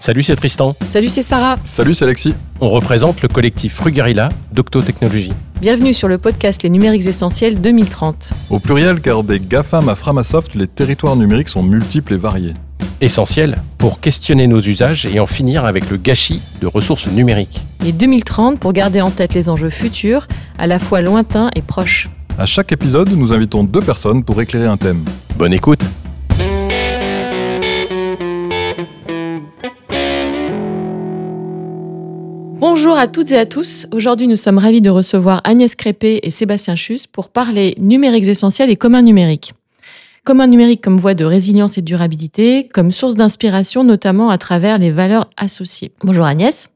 Salut, c'est Tristan. Salut, c'est Sarah. Salut, c'est Alexis. On représente le collectif Frugarilla d'Octotechnologie. Bienvenue sur le podcast Les numériques essentiels 2030. Au pluriel, car des GAFAM à Framasoft, les territoires numériques sont multiples et variés. Essentiel pour questionner nos usages et en finir avec le gâchis de ressources numériques. Et 2030 pour garder en tête les enjeux futurs, à la fois lointains et proches. À chaque épisode, nous invitons deux personnes pour éclairer un thème. Bonne écoute Bonjour à toutes et à tous. Aujourd'hui, nous sommes ravis de recevoir Agnès Crépé et Sébastien Chus pour parler numériques essentiels et communs numériques. Communs numériques comme voie de résilience et de durabilité, comme source d'inspiration notamment à travers les valeurs associées. Bonjour Agnès.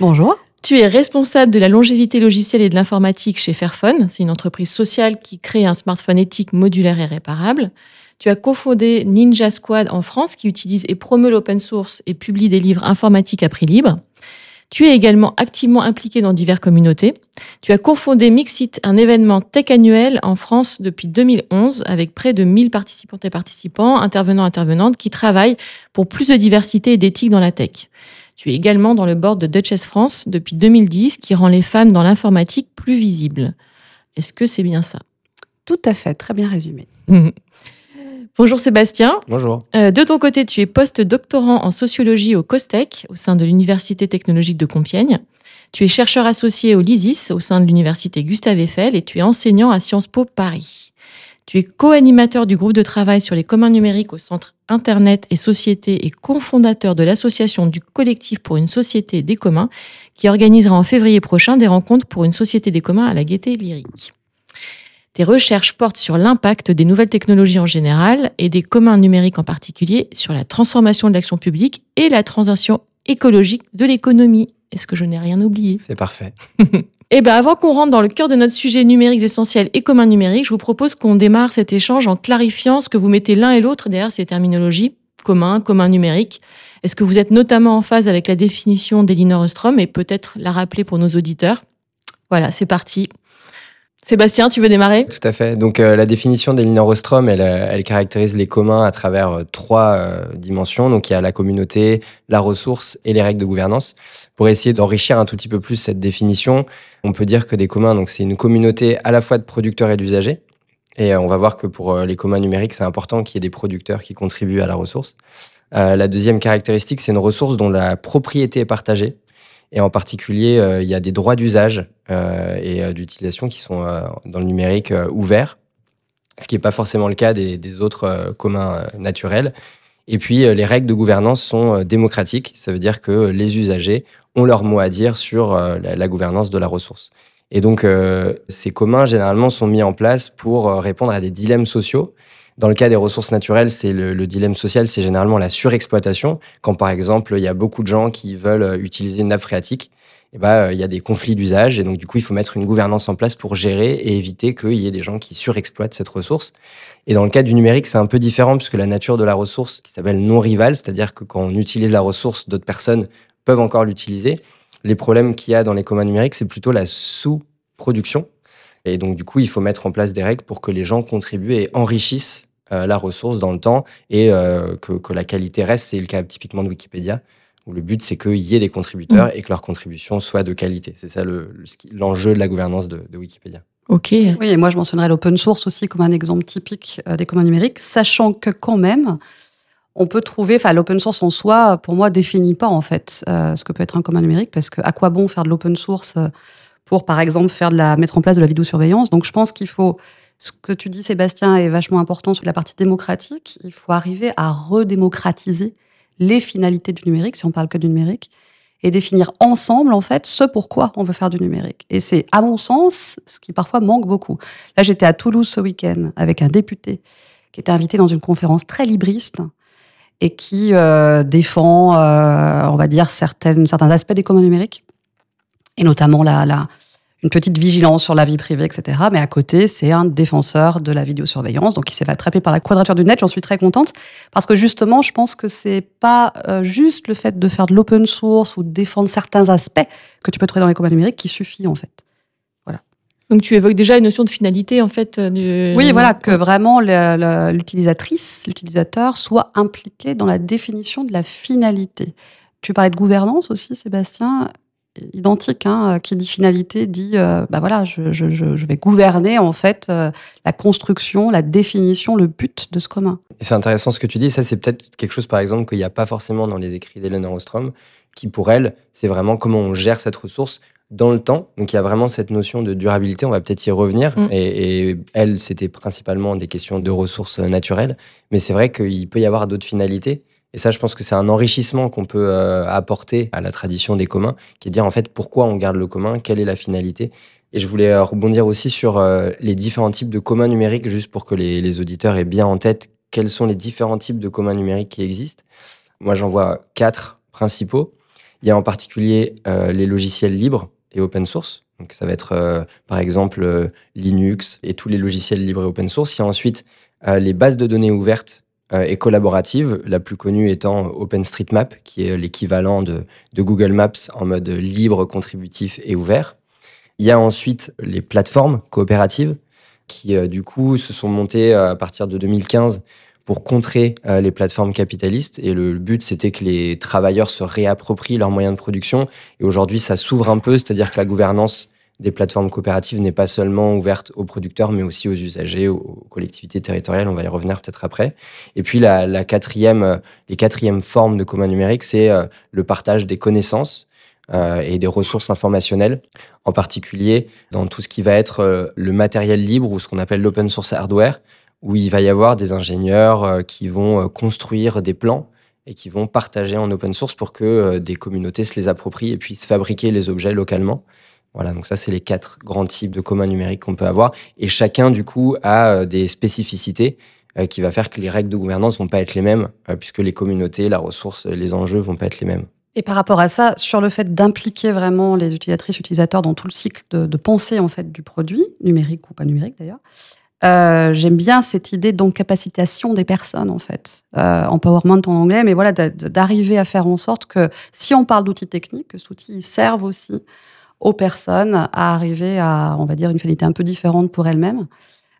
Bonjour. Tu es responsable de la longévité logicielle et de l'informatique chez Fairphone. C'est une entreprise sociale qui crée un smartphone éthique modulaire et réparable. Tu as cofondé Ninja Squad en France qui utilise et promeut l'open source et publie des livres informatiques à prix libre. Tu es également activement impliqué dans diverses communautés. Tu as cofondé Mixit, un événement tech annuel en France depuis 2011 avec près de 1000 participantes et participants, intervenants et intervenantes qui travaillent pour plus de diversité et d'éthique dans la tech. Tu es également dans le board de Duchess France depuis 2010 qui rend les femmes dans l'informatique plus visibles. Est-ce que c'est bien ça? Tout à fait, très bien résumé. Bonjour Sébastien. Bonjour. Euh, de ton côté, tu es post-doctorant en sociologie au COSTEC, au sein de l'Université technologique de Compiègne. Tu es chercheur associé au LISIS, au sein de l'Université Gustave Eiffel, et tu es enseignant à Sciences Po Paris. Tu es co-animateur du groupe de travail sur les communs numériques au Centre Internet et Société et cofondateur de l'association du collectif pour une société des communs, qui organisera en février prochain des rencontres pour une société des communs à la gaieté lyrique. Tes recherches portent sur l'impact des nouvelles technologies en général et des communs numériques en particulier sur la transformation de l'action publique et la transition écologique de l'économie. Est-ce que je n'ai rien oublié? C'est parfait. Eh bien, avant qu'on rentre dans le cœur de notre sujet numériques essentiels et communs numériques, je vous propose qu'on démarre cet échange en clarifiant ce que vous mettez l'un et l'autre derrière ces terminologies commun, commun numérique. Est-ce que vous êtes notamment en phase avec la définition d'Elinor Ostrom et peut-être la rappeler pour nos auditeurs? Voilà, c'est parti. Sébastien, tu veux démarrer? Tout à fait. Donc euh, la définition d'Elinor Ostrom, elle, euh, elle, caractérise les communs à travers euh, trois dimensions. Donc il y a la communauté, la ressource et les règles de gouvernance. Pour essayer d'enrichir un tout petit peu plus cette définition, on peut dire que des communs, donc c'est une communauté à la fois de producteurs et d'usagers. Et on va voir que pour les communs numériques, c'est important qu'il y ait des producteurs qui contribuent à la ressource. la deuxième caractéristique, c'est une ressource dont la propriété est partagée. Et en particulier, euh, il y a des droits d'usage euh, et euh, d'utilisation qui sont dans le numérique ouverts, ce qui n'est pas forcément le cas des, autres communs naturels. Et puis, les règles de gouvernance sont démocratiques. Ça veut dire que les usagers ont leur mot à dire sur la, la gouvernance de la ressource. Et donc, ces communs, généralement, sont mis en place pour répondre à des dilemmes sociaux dans le cas des ressources naturelles, c'est le, le, dilemme social, c'est généralement la surexploitation. Quand par exemple, il y a beaucoup de gens qui veulent euh, utiliser une nappe phréatique, eh ben, euh, il y a des conflits d'usage et donc du coup, il faut mettre une gouvernance en place pour gérer et éviter qu'il y ait des gens qui surexploitent cette ressource. Et dans le cas du numérique, c'est un peu différent puisque la nature de la ressource, qui s'appelle non rivale, c'est-à-dire que quand on utilise la ressource, d'autres personnes peuvent encore l'utiliser. Les problèmes qu'il y a dans les communs numériques, c'est plutôt la sous-production. Et donc, du coup, il faut mettre en place des règles pour que les gens contribuent et enrichissent euh, la ressource dans le temps et euh, que, que, la qualité reste. C'est le cas typiquement de Wikipédia, où le but, c'est qu'il y ait des contributeurs mmh. et que leur contribution soit de qualité. C'est ça l'enjeu le, de la gouvernance de, de, Wikipédia. Ok. Oui, et moi, je mentionnerais l'open source aussi comme un exemple typique euh, des communs numériques, sachant que quand même, on peut trouver, enfin, l'open source en soi, pour moi, définit pas en fait euh, ce que peut être un commun numérique, parce que à quoi bon faire de l'open source pour, par exemple, faire de la, mettre en place de la vidéosurveillance. Donc, je pense qu'il faut, ce que tu dis, Sébastien, est vachement important sur la partie démocratique. Il faut arriver à redémocratiser les finalités du numérique, si on parle que du numérique, et définir ensemble, en fait, ce pourquoi on veut faire du numérique. Et c'est, à mon sens, ce qui parfois manque beaucoup. Là, j'étais à Toulouse ce week-end avec un député qui était invité dans une conférence très libriste et qui euh, défend, euh, on va dire, certaines, certains aspects des communs numériques et notamment la, la, une petite vigilance sur la vie privée, etc. Mais à côté, c'est un défenseur de la vidéosurveillance, donc il s'est fait attraper par la quadrature du net. J'en suis très contente parce que justement, je pense que c'est pas euh, juste le fait de faire de l'open source ou de défendre certains aspects que tu peux trouver dans les communs numériques qui suffit en fait. Voilà. Donc tu évoques déjà une notion de finalité en fait. Du... Oui, voilà, que vraiment l'utilisatrice, l'utilisateur soit impliqué dans la définition de la finalité Tu parlais de gouvernance aussi, Sébastien identique. Hein, qui dit finalité dit, euh, bah voilà, je, je, je, vais gouverner en fait euh, la construction, la définition, le but de ce commun. Et c'est intéressant ce que tu dis. Ça, c'est peut-être quelque chose, par exemple, qu'il n'y a pas forcément dans les écrits d'Hélène Rostrom, qui pour elle, c'est vraiment comment on gère cette ressource dans le temps. Donc il y a vraiment cette notion de durabilité, on va peut-être y revenir. Mm. Et, et, elle, c'était principalement des questions de ressources naturelles. Mais c'est vrai qu'il peut y avoir d'autres finalités. Et ça, je pense que c'est un enrichissement qu'on peut euh, apporter à la tradition des communs, qui est de dire en fait pourquoi on garde le commun, quelle est la finalité. Et je voulais euh, rebondir aussi sur euh, les différents types de communs numériques, juste pour que les, auditeurs aient bien en tête quels sont les différents types de communs numériques qui existent. Moi, j'en vois quatre principaux. Il y a en particulier les logiciels libres et open source. Donc, ça va être, par exemple, Linux et tous les logiciels libres et open source. Il y a ensuite les bases de données ouvertes et collaborative, la plus connue étant OpenStreetMap, qui est l'équivalent de, Google Maps en mode libre, contributif et ouvert. Il y a ensuite les plateformes coopératives, qui euh, du coup se sont montées euh, à partir de 2015 pour contrer les plateformes capitalistes. Et le but, c'était que les travailleurs se réapproprient leurs moyens de production. Et aujourd'hui, ça s'ouvre un peu, c'est-à-dire que la gouvernance des plateformes coopératives n'est pas seulement ouverte aux producteurs, mais aussi aux usagers, aux collectivités territoriales. On va y revenir peut-être après. Et puis la, quatrième, euh, les quatrièmes formes de commun numérique, c'est euh, le partage des connaissances euh, et des ressources informationnelles, en particulier dans tout ce qui va être le matériel libre ou ce qu'on appelle l'open source hardware, où il va y avoir des ingénieurs qui vont construire des plans et qui vont partager en open source pour que des communautés se les approprient et puissent fabriquer les objets localement. Voilà, donc ça, c'est les quatre grands types de communs numériques qu'on peut avoir. Et chacun, du coup, a euh, des spécificités euh, qui va faire que les règles de gouvernance vont pas être les mêmes, euh, puisque les communautés, la ressource, les enjeux vont pas être les mêmes. Et par rapport à ça, sur le fait d'impliquer vraiment les utilisatrices, utilisateurs dans tout le cycle de, pensée en fait du produit, numérique ou pas numérique d'ailleurs, j'aime bien cette idée d'encapacitation des personnes en fait, empowerment en anglais, mais voilà d'arriver à faire en sorte que si on parle d'outils techniques, que ces outils servent aussi aux personnes à arriver à, on va dire, une finalité un peu différente pour elles-mêmes.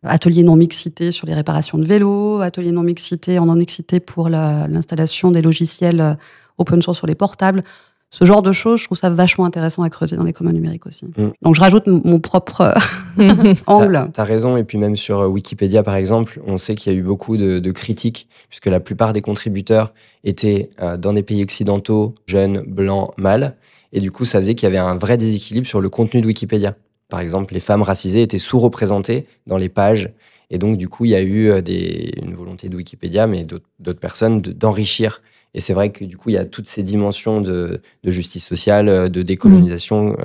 Atelier non-mixité sur les réparations de vélos, atelier non-mixité en non-mixité pour l'installation des logiciels euh, open source sur les portables. Ce genre de choses, je trouve ça vachement intéressant à creuser dans les communs numériques aussi. Mm. Donc je rajoute mon propre euh, angle. Tu as, raison, et puis même sur euh, Wikipédia par exemple, on sait qu'il y a eu beaucoup de, critiques, puisque la plupart des contributeurs étaient dans des pays occidentaux, jeunes, blancs, mâles. Et du coup, ça faisait qu'il y avait un vrai déséquilibre sur le contenu de Wikipédia. Par exemple, les femmes racisées étaient sous-représentées dans les pages. Et donc, du coup, il y a eu euh, des, une volonté de Wikipédia, mais d'autres personnes, d'enrichir. et c'est vrai que du coup, il y a toutes ces dimensions de, justice sociale, euh, de décolonisation, mmh.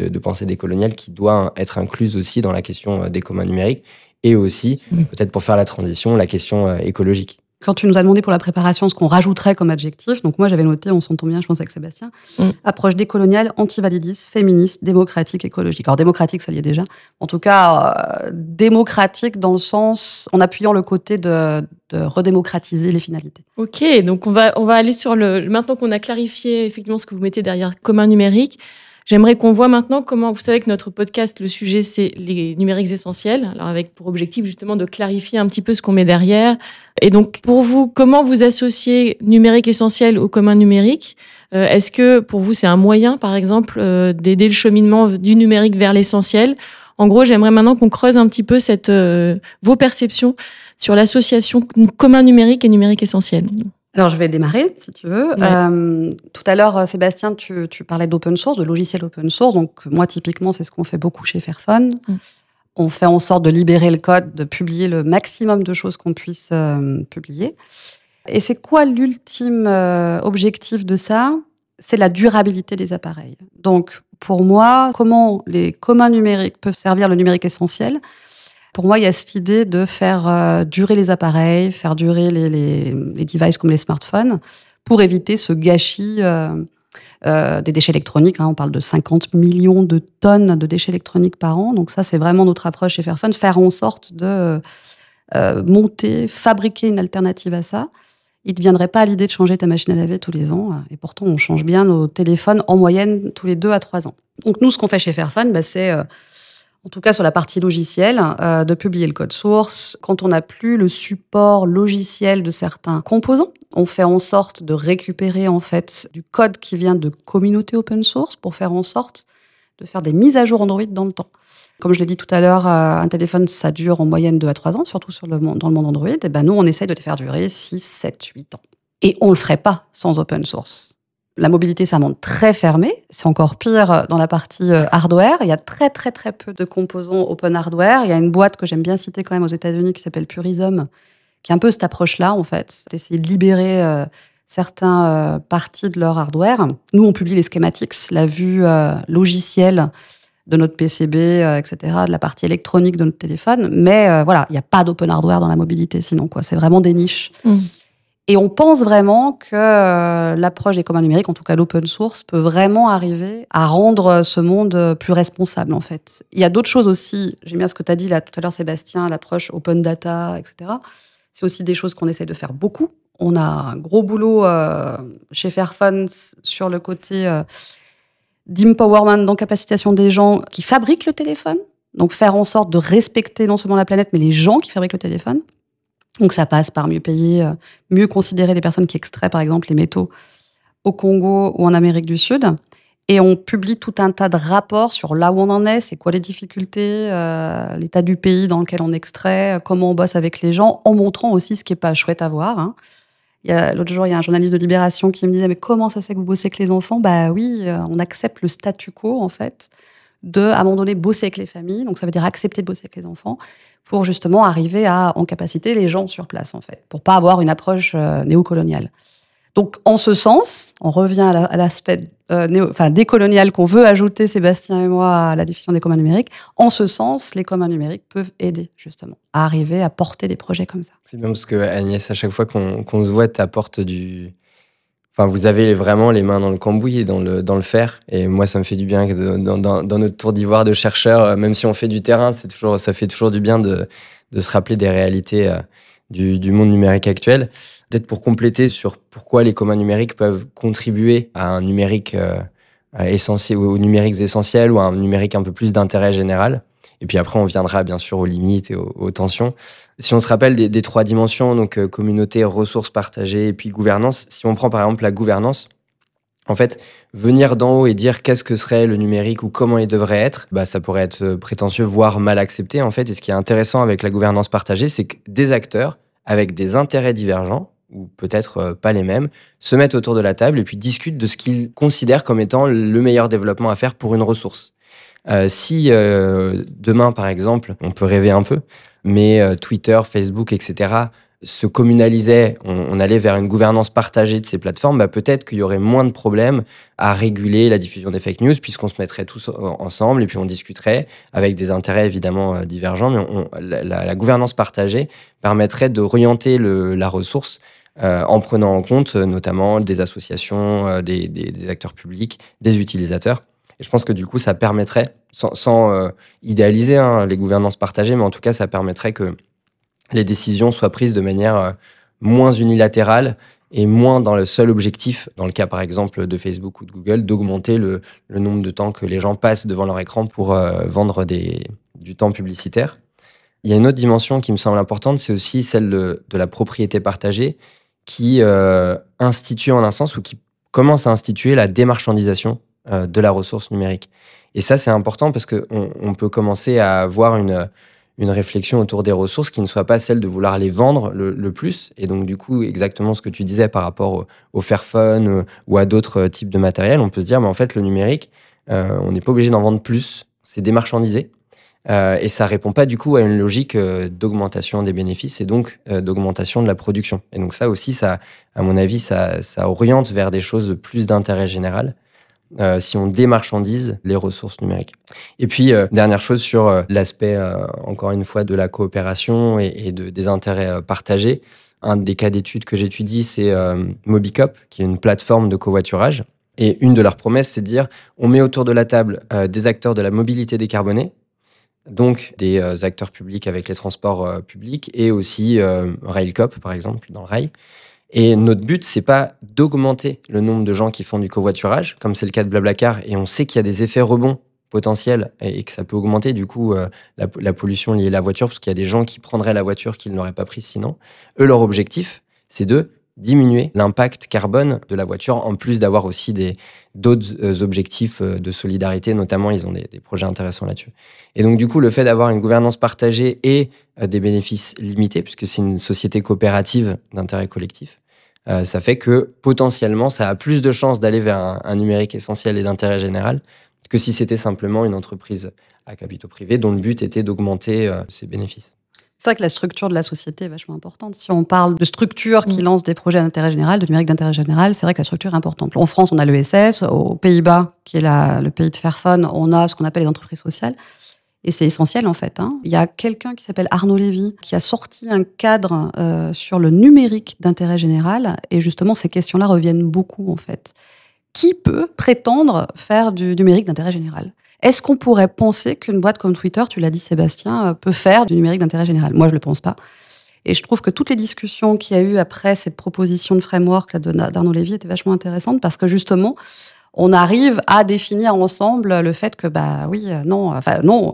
euh, de, pensée décoloniale qui doit être incluse aussi dans la question des communs numériques et aussi, mmh. peut-être pour faire la transition, la question écologique. Quand tu nous as demandé pour la préparation ce qu'on rajouterait comme adjectif, donc moi j'avais noté, on s'entend bien, je pense avec Sébastien, mm. approche décoloniale, antivalidiste, féministe, démocratique, écologique. Alors démocratique, ça y est déjà. En tout cas, euh, démocratique dans le sens, en appuyant le côté de, de, redémocratiser les finalités. Ok, donc on va, on va aller sur le. Maintenant qu'on a clarifié effectivement ce que vous mettez derrière commun numérique, J'aimerais qu'on voit maintenant comment, vous savez que notre podcast, le sujet, c'est les numériques essentiels, alors avec pour objectif justement de clarifier un petit peu ce qu'on met derrière. Et donc, pour vous, comment vous associez numérique essentiel au commun numérique? Euh, Est-ce que pour vous, c'est un moyen, par exemple, euh, d'aider le cheminement du numérique vers l'essentiel? En gros, j'aimerais maintenant qu'on creuse un petit peu cette, euh, vos perceptions sur l'association commun numérique et numérique essentiel. Alors, je vais démarrer, si tu veux. Euh, tout à l'heure, Sébastien, tu, tu parlais d'open source, de logiciels open source. Donc, moi, typiquement, c'est ce qu'on fait beaucoup chez Fairphone. Mm. On fait en sorte de libérer le code, de publier le maximum de choses qu'on puisse euh, publier. Et c'est quoi l'ultime euh, objectif de ça? C'est la durabilité des appareils. Donc, pour moi, comment les communs numériques peuvent servir le numérique essentiel? Pour moi, il y a cette idée de faire euh, durer les appareils, faire durer les, devices comme les smartphones, pour éviter ce gâchis euh, euh, des déchets électroniques. Hein. On parle de 50 millions de tonnes de déchets électroniques par an. Donc ça, c'est vraiment notre approche chez Fairphone, faire en sorte de monter, fabriquer une alternative à ça. Il ne te viendrait pas à l'idée de changer ta machine à laver tous les ans. Et pourtant, on change bien nos téléphones en moyenne tous les deux à trois ans. Donc nous, ce qu'on fait chez Fairphone, bah, c'est en tout cas sur la partie logicielle, euh, de publier le code source. Quand on n'a plus le support logiciel de certains composants, on fait en sorte de récupérer en fait du code qui vient de communautés open source pour faire en sorte de faire des mises à jour Android dans le temps. Comme je l'ai dit tout à l'heure, euh, un téléphone, ça dure en moyenne 2 à 3 ans, surtout sur le, dans le monde Android. Et ben nous, on essaye de les faire durer 6, 7, 8 ans. Et on ne le ferait pas sans open source. La mobilité, c'est un monde très fermé. C'est encore pire dans la partie euh, hardware. Il y a très, très, très peu de composants open hardware. Il y a une boîte que j'aime bien citer quand même aux États-Unis qui s'appelle Purism, qui est un peu cette approche-là, en fait, d'essayer de libérer euh, certains euh, parties de leur hardware. Nous, on publie les schematics, la vue logicielle de notre PCB, etc., de la partie électronique de notre téléphone. Mais voilà, il n'y a pas d'open hardware dans la mobilité, sinon, quoi. C'est vraiment des niches. Mmh. Et on pense vraiment que euh, l'approche des communs numériques, en tout cas l'open source, peut vraiment arriver à rendre ce monde plus responsable, en fait. Il y a d'autres choses aussi. J'aime bien ce que tu as dit là tout à l'heure, Sébastien, l'approche open data, etc. C'est aussi des choses qu'on essaie de faire beaucoup. On a un gros boulot euh, chez Fairphone sur le côté euh, d'empowerment, d'encapacitation des gens qui fabriquent le téléphone. Donc faire en sorte de respecter non seulement la planète, mais les gens qui fabriquent le téléphone. Donc ça passe par mieux payer, euh, mieux considérer les personnes qui extraient par exemple les métaux au Congo ou en Amérique du Sud. Et on publie tout un tas de rapports sur là où on en est, c'est quoi les difficultés, euh, l'état du pays dans lequel on extrait, euh, comment on bosse avec les gens, en montrant aussi ce qui est pas chouette à voir. Hein. L'autre jour, il y a un journaliste de Libération qui me disait Mais comment ça se fait que vous bossez avec les enfants? Bah oui, on accepte le statu quo, en fait, de, donné, bosser avec les familles. Donc ça veut dire accepter de bosser avec les enfants pour justement arriver à en capaciter les gens sur place, en fait, pour pas avoir une approche euh, néocoloniale. Donc, en ce sens, on revient à l'aspect euh, décolonial qu'on veut ajouter, Sébastien et moi, à la définition des communs numériques. En ce sens, les communs numériques peuvent aider, justement, à arriver à porter des projets comme ça. C'est bien parce que, Agnès, à chaque fois qu'on se voit, tu apportes du, Vous avez vraiment les mains dans le cambouis et dans le, dans le fer. Et moi, ça me fait du bien dans, dans, notre tour d'ivoire de chercheurs, euh, même si on fait du terrain, c'est toujours, ça fait toujours du bien de, de se rappeler des réalités euh, du, du, monde numérique actuel. Peut-être pour compléter sur pourquoi les communs numériques peuvent contribuer à un numérique euh, essentiel, aux numériques essentiels ou à un numérique un peu plus d'intérêt général. Et puis après, on viendra bien sûr aux limites et aux, tensions. Si on se rappelle des, trois dimensions, donc euh, communauté, ressources partagées et puis gouvernance, si on prend par exemple la gouvernance, en fait, venir d'en haut et dire qu'est-ce que serait le numérique ou comment il devrait être, bah, ça pourrait être euh, prétentieux, voire mal accepté en fait. Et ce qui est intéressant avec la gouvernance partagée, c'est que des acteurs avec des intérêts divergents, ou peut-être euh, pas les mêmes, se mettent autour de la table et puis discutent de ce qu'ils considèrent comme étant le meilleur développement à faire pour une ressource. Euh, si euh, demain, par exemple, on peut rêver un peu, mais euh, Twitter, Facebook, etc., se communalisaient, on, allait vers une gouvernance partagée de ces plateformes, bah, peut-être qu'il y aurait moins de problèmes à réguler la diffusion des fake news, puisqu'on se mettrait tous ensemble et puis on discuterait avec des intérêts évidemment divergents, mais la, gouvernance partagée permettrait d'orienter la ressource en prenant en compte notamment des associations, des acteurs publics, des utilisateurs. Et je pense que du coup, ça permettrait, sans, euh, idéaliser hein, les gouvernances partagées, mais en tout cas, ça permettrait que les décisions soient prises de manière euh, moins unilatérale et moins dans le seul objectif, dans le cas par exemple de Facebook ou de Google, d'augmenter le, nombre de temps que les gens passent devant leur écran pour euh, vendre du temps publicitaire. Il y a une autre dimension qui me semble importante, c'est aussi celle de, la propriété partagée qui institue en un sens ou qui commence à instituer la démarchandisation euh, de la ressource numérique. Et ça, c'est important parce qu'on on peut commencer à avoir une, une réflexion autour des ressources qui ne soit pas celle de vouloir les vendre le, plus. Et donc, du coup, exactement ce que tu disais par rapport au, Fairphone euh, ou à d'autres types de matériel, on peut se dire, mais en fait, le numérique, euh, on n'est pas obligé d'en vendre plus. C'est démarchandisé. et ça répond pas du coup à une logique d'augmentation des bénéfices et donc d'augmentation de la production. Et donc ça aussi, ça, à mon avis, ça, ça oriente vers des choses plus d'intérêt général. Euh, si on démarchandise les ressources numériques. Et puis, euh, dernière chose sur euh, l'aspect, encore une fois, de la coopération et, de, des intérêts partagés. Un des cas d'études que j'étudie, c'est Mobicop, qui est une plateforme de covoiturage. Et une de leurs promesses, c'est de dire, on met autour de la table des acteurs de la mobilité décarbonée, donc des acteurs publics avec les transports publics, et aussi Railcop, par exemple, dans le rail. Et notre but, c'est pas d'augmenter le nombre de gens qui font du covoiturage, comme c'est le cas de Blablacar, et on sait qu'il y a des effets rebonds potentiel et, que ça peut augmenter du coup euh, la, pollution liée à la voiture, parce qu'il y a des gens qui prendraient la voiture qu'ils n'auraient pas prise sinon. Eux, leur objectif, c'est de diminuer l'impact carbone de la voiture, en plus d'avoir aussi des d'autres euh, objectifs euh, de solidarité, notamment ils ont des, projets intéressants là-dessus. Et donc du coup, le fait d'avoir une gouvernance partagée et des bénéfices limités, puisque c'est une société coopérative d'intérêt collectif, ça fait que potentiellement, ça a plus de chances d'aller vers un numérique essentiel et d'intérêt général que si c'était simplement une entreprise à capitaux privés dont le but était d'augmenter euh, ses bénéfices. C'est vrai que la structure de la société est vachement importante. Si on parle de structures qui mm. lancent des projets d'intérêt général, de numérique d'intérêt général, c'est vrai que la structure est importante. En France, on a l'ESS. Aux Pays-Bas, qui est le pays de Fairphone, on a ce qu'on appelle les entreprises sociales. Et c'est essentiel en fait. Hein. Il y a quelqu'un qui s'appelle Arnaud Lévy qui a sorti un cadre euh, sur le numérique d'intérêt général. Et justement, ces questions-là reviennent beaucoup en fait qui peut prétendre faire du numérique d'intérêt général? Est-ce qu'on pourrait penser qu'une boîte comme Twitter, tu l'as dit Sébastien, euh, peut faire du numérique d'intérêt général? Moi, je ne le pense pas. Et je trouve que toutes les discussions qu'il y a eu après cette proposition de framework d'Arnaud Lévy étaient vachement intéressantes parce que justement, on arrive à définir ensemble le fait que, bah oui, euh, non, enfin non,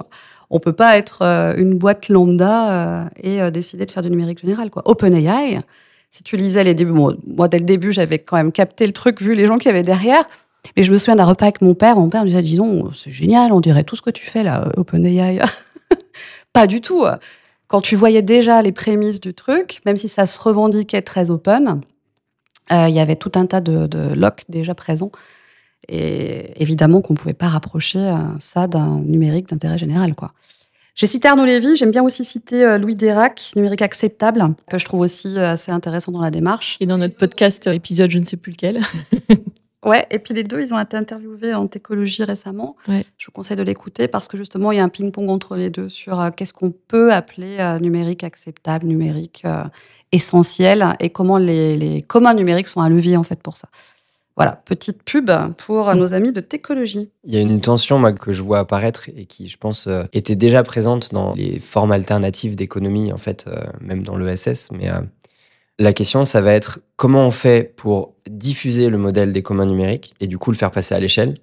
on peut pas être euh, une boîte lambda et décider de faire du numérique général. Quoi. OpenAI, si tu lisais les débuts, moi dès le début, j'avais quand même capté le truc vu les gens qui avaient derrière. Mais je me souviens d'un repas avec mon père. Mon père me disait, dis non, c'est génial, on dirait tout ce que tu fais là, OpenAI. pas du tout. Quand tu voyais déjà les prémices du truc, même si ça se revendiquait très open, euh, il y avait tout un tas de, de locks déjà présents. Et évidemment qu'on ne pouvait pas rapprocher euh, ça d'un numérique d'intérêt général. quoi. J'ai cité Arnaud Lévy, j'aime bien aussi citer euh, Louis Dérac, Numérique acceptable, que je trouve aussi euh, assez intéressant dans la démarche. Et dans notre podcast épisode, je ne sais plus lequel. ouais, et puis les deux, ils ont été interviewés en écologie récemment. Je vous conseille de l'écouter parce que justement, il y a un ping-pong entre les deux sur qu'est-ce qu'on peut appeler numérique acceptable, numérique essentiel et comment les, les communs numériques sont un levier en fait pour ça. Voilà, petite pub pour nos amis de Técologie. Il y a une tension moi, que je vois apparaître et qui, je pense, euh, était déjà présente dans les formes alternatives d'économie, en fait, euh, même dans l'ESS. Mais euh, la question, ça va être comment on fait pour diffuser le modèle des communs numériques et du coup le faire passer à l'échelle,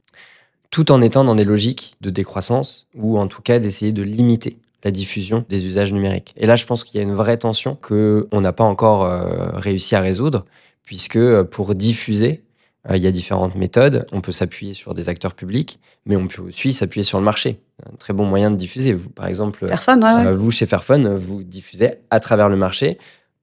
tout en étant dans des logiques de décroissance ou en tout cas d'essayer de limiter la diffusion des usages numériques. Et là, je pense qu'il y a une vraie tension qu'on n'a pas encore réussi à résoudre, puisque pour diffuser, il y a différentes méthodes. On peut s'appuyer sur des acteurs publics, mais on peut aussi s'appuyer sur le marché. Un très bon moyen de diffuser. Vous, par exemple, euh, vous chez Fairphone, vous diffusez à travers le marché.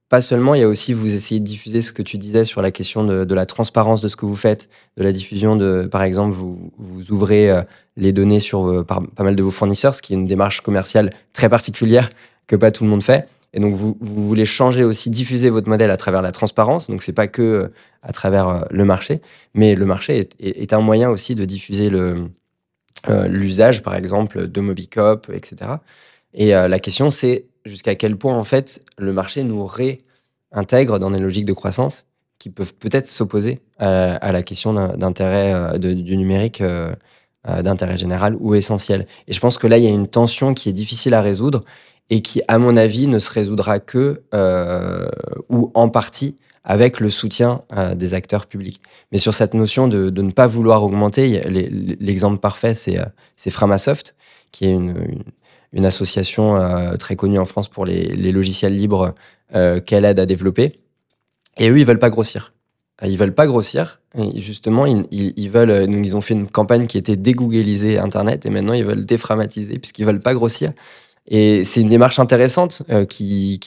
Pas seulement, il y a aussi vous essayez de diffuser ce que tu disais sur la question de, la transparence de ce que vous faites, de la diffusion de, par exemple, vous, vous ouvrez euh, les données sur pas mal de vos fournisseurs, ce qui est une démarche commerciale très particulière que pas tout le monde fait. Et donc, vous, vous, voulez changer aussi, diffuser votre modèle à travers la transparence. Donc, c'est pas que euh, à travers euh, le marché, mais le marché est, un moyen aussi de diffuser euh, l'usage, par exemple, de Mobicop, etc. Et la question, c'est jusqu'à quel point, en fait, le marché nous réintègre dans des logiques de croissance qui peuvent peut-être s'opposer à, la question d'intérêt du numérique d'intérêt général ou essentiel. Et je pense que là, il y a une tension qui est difficile à résoudre et qui, à mon avis, ne se résoudra que euh, ou en partie avec le soutien euh, des acteurs publics. Mais sur cette notion de, ne pas vouloir augmenter, l'exemple parfait, c'est euh, Framasoft, qui est une, association très connue en France pour les, logiciels libres qu'elle aide à développer. Et eux, ils veulent pas grossir. Ils veulent pas grossir. Justement, ils, veulent. Ils ont fait une campagne qui était dégooglisée Internet, et maintenant ils veulent déframatiser puisqu'ils veulent pas grossir. Et c'est une démarche intéressante euh, qui,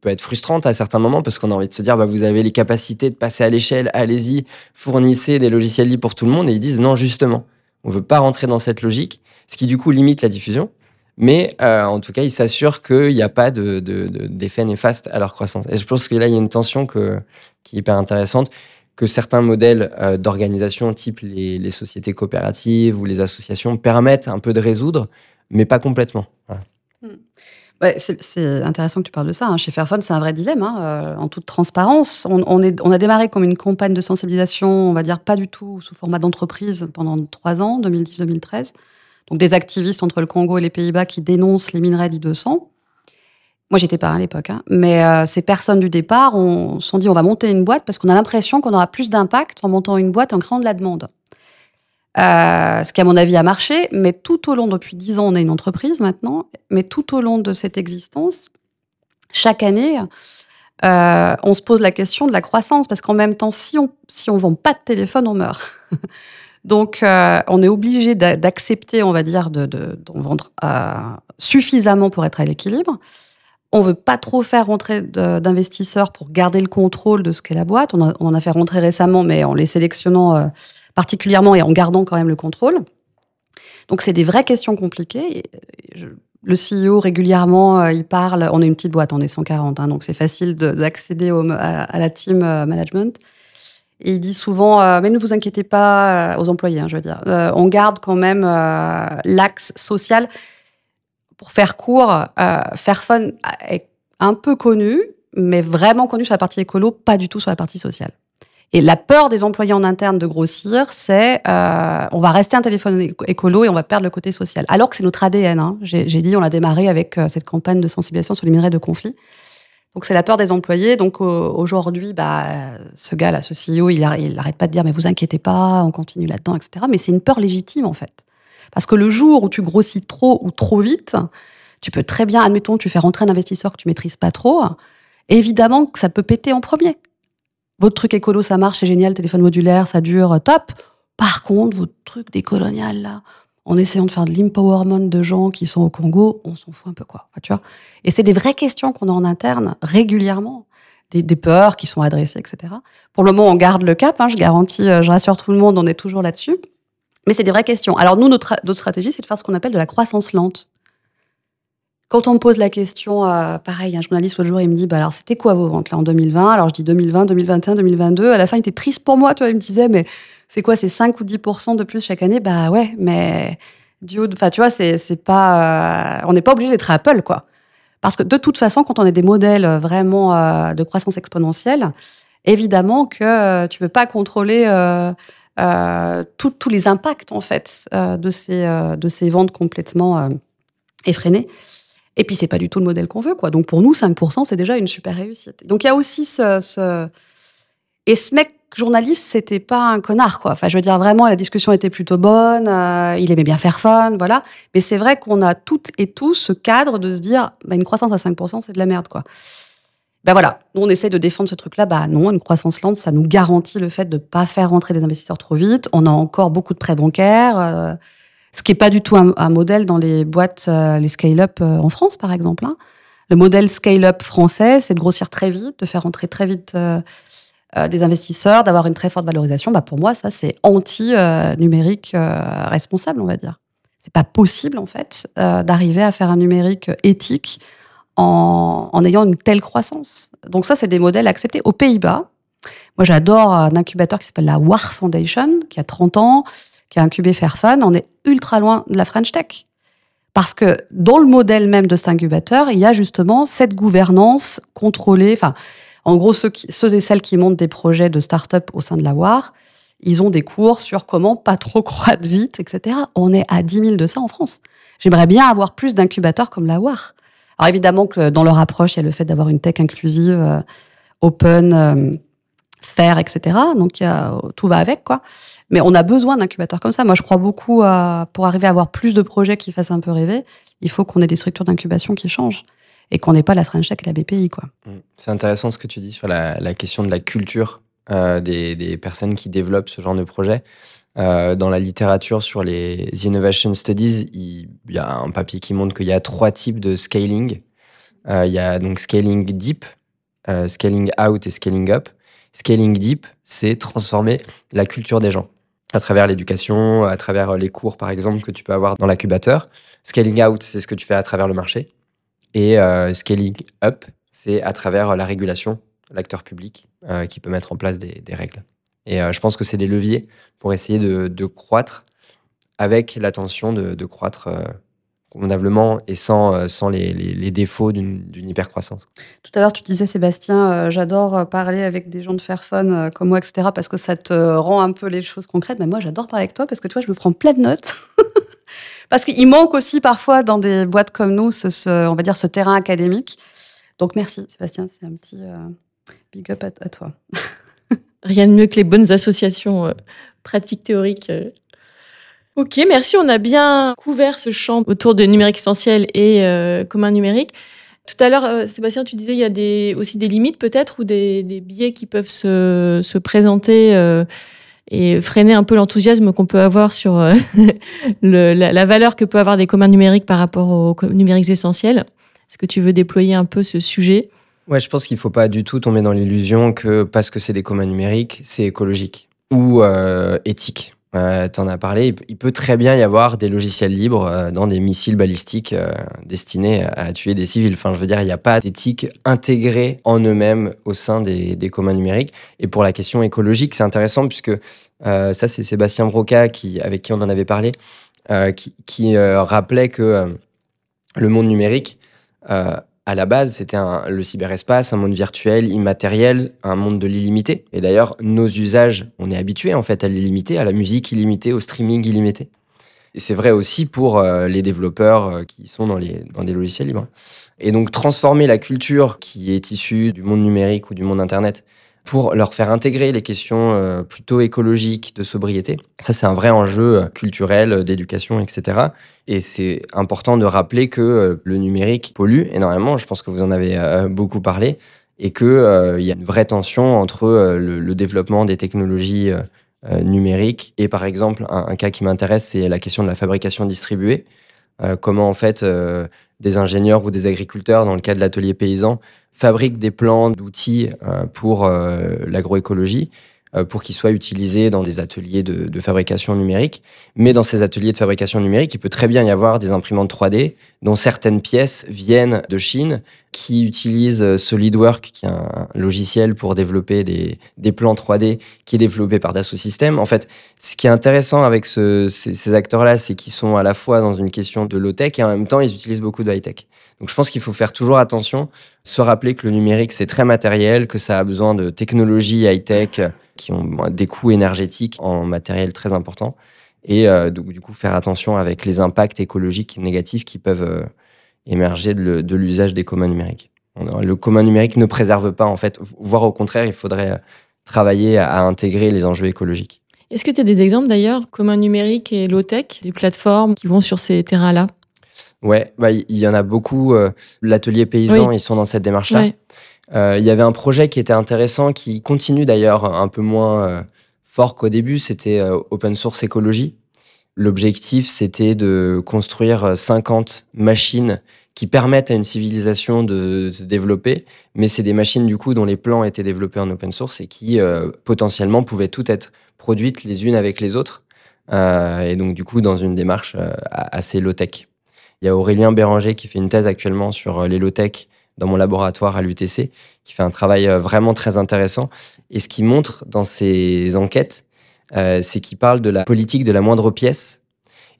peut être frustrante à certains moments parce qu'on a envie de se dire bah, vous avez les capacités de passer à l'échelle, allez-y, fournissez des logiciels libres pour tout le monde. Et ils disent non, justement, on veut pas rentrer dans cette logique, ce qui du coup limite la diffusion. Mais euh, en tout cas, ils s'assurent qu'il n'y a pas d'effet de, néfaste à leur croissance. Et je pense que là, il y a une tension qui est hyper intéressante que certains modèles euh, d'organisation, type les, sociétés coopératives ou les associations, permettent un peu de résoudre, mais pas complètement. Ouais, c'est intéressant que tu parles de ça. Hein. Chez Fairphone, c'est un vrai dilemme. Hein. Euh, en toute transparence, on, a démarré comme une campagne de sensibilisation, on va dire pas du tout sous format d'entreprise pendant trois ans, 2010-2013. Donc des activistes entre le Congo et les Pays-Bas qui dénoncent les minerais d'I200. Moi, j'étais pas à l'époque, hein. mais euh, ces personnes du départ ont sont dit on va monter une boîte parce qu'on a l'impression qu'on aura plus d'impact en montant une boîte en créant de la demande. Euh, ce qui, à mon avis, a marché, mais tout au long, depuis dix ans, on est une entreprise maintenant, mais tout au long de cette existence, chaque année, euh, on se pose la question de la croissance, parce qu'en même temps, si on si on vend pas de téléphone, on meurt. Donc, euh, on est obligé d'accepter, on va dire, d'en de, vendre euh, suffisamment pour être à l'équilibre. On veut pas trop faire rentrer d'investisseurs pour garder le contrôle de ce qu'est la boîte. On, en a fait rentrer récemment, mais en les sélectionnant particulièrement et en gardant quand même le contrôle. Donc, c'est des vraies questions compliquées. le CEO, régulièrement, il parle. On est une petite boîte, on est 140, hein, donc c'est facile d'accéder à, la team management. Et il dit souvent, euh, mais ne vous inquiétez pas euh, aux employés, hein, je veux dire. Euh, on garde quand même l'axe social. Pour faire court, Fairphone est un peu connu, mais vraiment connu sur la partie écolo, pas du tout sur la partie sociale. Et la peur des employés en interne de grossir, c'est on va rester un téléphone écolo et on va perdre le côté social. Alors que c'est notre ADN. Hein. J'ai dit, on a démarré avec cette campagne de sensibilisation sur les minerais de conflit. Donc c'est la peur des employés. Donc aujourd'hui, bah, ce gars-là, ce CEO, il n'arrête pas de dire mais vous inquiétez pas, on continue là-dedans, etc. Mais c'est une peur légitime en fait. Parce que le jour où tu grossis trop ou trop vite, tu peux très bien, admettons, tu fais rentrer un investisseur que tu maîtrises pas trop, évidemment que ça peut péter en premier. Votre truc écolo, ça marche, c'est génial, téléphone modulaire, ça dure, top. Par contre, votre truc décolonial, là, en essayant de faire de l'empowerment de gens qui sont au Congo, on s'en fout un peu quoi. Tu vois? Et c'est des vraies questions qu'on a en interne régulièrement, des, peurs qui sont adressées, etc. Pour le moment, on garde le cap. Hein, je garantis, euh, je rassure tout le monde, on est toujours là-dessus. Mais c'est des vraies questions. Alors nous, notre, notre stratégie, c'est de faire ce qu'on appelle de la croissance lente. Quand on me pose la question, euh, pareil, un journaliste l'autre jour, il me dit, bah alors c'était quoi vos ventes là en 2020 Alors je dis 2020, 2021, 2022. À la fin, il était triste pour moi, tu vois. Il me disait, mais c'est quoi, c'est 5 ou 10 de plus chaque année? Bah ouais, mais du haut, enfin tu vois, c'est pas, euh, on n'est pas obligé d'être Apple quoi. Parce que de toute façon, quand on a des modèles vraiment euh, de croissance exponentielle, évidemment que tu peux pas contrôler tous les impacts en fait de ces de ces ventes complètement effrénées. Et puis c'est pas du tout le modèle qu'on veut quoi. Donc pour nous 5% c'est déjà une super réussite. Donc il y a aussi ce, et ce mec journaliste, c'était pas un connard, quoi. Enfin, je veux dire, vraiment, la discussion était plutôt bonne, euh, il aimait bien faire fun, voilà. Mais c'est vrai qu'on a toutes et tous ce cadre de se dire, bah, une croissance à 5%, c'est de la merde, quoi. Ben voilà, nous on essaie de défendre ce truc-là. Bah non, une croissance lente, ça nous garantit le fait de ne pas faire rentrer des investisseurs trop vite. On a encore beaucoup de prêts bancaires, euh, ce qui n'est pas du tout un, modèle dans les boîtes, euh, les scale-up en France par exemple. Hein. Le modèle scale-up français, c'est de grossir très vite, de faire rentrer très vite euh, des investisseurs, d'avoir une très forte valorisation, bah pour moi, ça, c'est anti-numérique euh, responsable, on va dire. C'est pas possible, en fait, euh, d'arriver à faire un numérique éthique en, en, ayant une telle croissance. Donc ça, c'est des modèles acceptés. Aux Pays-Bas, moi, j'adore un incubateur qui s'appelle la WAR Foundation, qui a 30 ans, qui a incubé Fairphone. On est ultra loin de la French Tech. Parce que dans le modèle même de cet incubateur, il y a justement cette gouvernance contrôlée. Enfin, en gros, ceux, et celles qui montent des projets de start-up au sein de la WAR, ils ont des cours sur comment pas trop croître vite, etc. On est à 10 000 de ça en France. J'aimerais bien avoir plus d'incubateurs comme la WAR. Alors évidemment que dans leur approche, il y a le fait d'avoir une tech inclusive, euh, open, euh, fair, etc. Donc tout va avec, quoi. Mais on a besoin d'incubateurs comme ça. Moi, je crois beaucoup pour arriver à avoir plus de projets qui fassent un peu rêver, il faut qu'on ait des structures d'incubation qui changent et qu'on n'ait pas la French Tech et la BPI. Quoi. Mm. C'est intéressant ce que tu dis sur la, question de la culture euh, des, personnes qui développent ce genre de projet. Euh, dans la littérature sur les Innovation Studies, il y a un papier qui montre qu'il y a trois types de scaling. Euh, il y a donc scaling deep, scaling out et scaling up. Scaling deep, c'est transformer la culture des gens à travers l'éducation, à travers les cours par exemple que tu peux avoir dans l'incubateur. Scaling out, c'est ce que tu fais à travers le marché. Et euh, scaling up, c'est à travers la régulation, l'acteur public euh, qui peut mettre en place des, règles. Et euh, je pense que c'est des leviers pour essayer de, croître avec l'attention de, croître convenablement et sans, sans les, défauts d'une hypercroissance. Tout à l'heure, tu disais, Sébastien, j'adore parler avec des gens de Fairphone comme moi, etc., parce que ça te rend un peu les choses concrètes. Mais moi, j'adore parler avec toi parce que toi, je me prends plein de notes. Parce qu'il manque aussi parfois dans des boîtes comme nous, ce, on va dire, ce terrain académique. Donc merci Sébastien, c'est un petit euh, big up à, toi. Rien de mieux que les bonnes associations euh, pratiques théoriques. Ok, merci. On a bien couvert ce champ autour de numérique essentiel et euh, commun numérique. Tout à l'heure, euh, Sébastien, tu disais il y a aussi des limites peut-être ou des, biais qui peuvent se, se présenter euh, et freiner un peu l'enthousiasme qu'on peut avoir sur euh, la, la, valeur que peut avoir des communs numériques par rapport aux numériques essentiels. Est-ce que tu veux déployer un peu ce sujet? Ouais, je pense qu'il ne faut pas du tout tomber dans l'illusion que parce que c'est des communs numériques, c'est écologique ou éthique. Euh, tu en as parlé, il peut très bien y avoir des logiciels libres euh, dans des missiles balistiques euh, destinés à tuer des civils. Enfin, je veux dire, il n'y a pas d'éthique intégrée en eux-mêmes au sein des, des, communs numériques. Et pour la question écologique, c'est intéressant puisque ça, c'est Sébastien Broca qui, avec qui on en avait parlé, qui, qui rappelait que le monde numérique à la base, c'était le cyberespace, un monde virtuel, immatériel, un monde de l'illimité. Et d'ailleurs, nos usages, on est habitué en fait à l'illimité, à la musique illimitée, au streaming illimité. Et c'est vrai aussi pour euh, les développeurs euh, qui sont dans, les, dans des logiciels libres. Et donc, transformer la culture qui est issue du monde numérique ou du monde Internet pour leur faire intégrer les questions euh, plutôt écologiques, de sobriété. Ça, c'est un vrai enjeu euh, culturel, euh, d'éducation, etc. Et c'est important de rappeler que le numérique pollue énormément. Je pense que vous en avez beaucoup parlé. Et qu'il il y a une vraie tension entre le, le développement des technologies numériques et, par exemple, un, un cas qui m'intéresse, c'est la question de la fabrication distribuée. comment, en fait, des ingénieurs ou des agriculteurs, dans le cas de l'atelier paysan, fabrique des plans d'outils euh, pour euh, l'agroécologie pour qu'ils soient utilisés dans des ateliers de, de, fabrication numérique. Mais dans ces ateliers de fabrication numérique, il peut très bien y avoir des imprimantes 3D dont certaines pièces viennent de Chine, qui utilisent SolidWorks, qui est un logiciel pour développer des, des plans 3D, qui est développé par Dassault Systèmes. En fait, ce qui est intéressant avec ce, ces, ces acteurs-là, c'est qu'ils sont à la fois dans une question de low-tech et en même temps, ils utilisent beaucoup de high-tech. Donc je pense qu'il faut faire toujours attention, se rappeler que le numérique, c'est très matériel, que ça a besoin de technologies high-tech qui ont des coûts énergétiques en matériel très importants. Et euh, du coup, faire attention avec les impacts écologiques négatifs qui peuvent euh, émerger de l'usage des communs numériques. Le commun numérique ne préserve pas, en fait, voire au contraire, il faudrait euh, travailler à intégrer les enjeux écologiques. Est-ce que tu as des exemples d'ailleurs, commun numérique et low-tech, des plateformes qui vont sur ces terrains-là? Ouais, bah, il y en a beaucoup. Euh, L'atelier paysan, oui. ils sont dans cette démarche-là. Il euh, y avait un projet qui était intéressant, qui continue d'ailleurs un peu moins euh, fort qu'au début, c'était euh, Open Source Écologie. L'objectif, c'était de construire 50 machines qui permettent à une civilisation de se développer, mais c'est des machines du coup dont les plans étaient développés en open source et qui euh, potentiellement pouvaient toutes être produites les unes avec les autres, euh, et donc du coup dans une démarche euh, assez low-tech. Il y a Aurélien Béranger qui fait une thèse actuellement sur euh, les low-tech dans mon laboratoire à l'UTC, qui fait un travail euh, vraiment très intéressant. Et ce qu'il montre dans ses enquêtes, euh, c'est qu'il parle de la politique de la moindre pièce.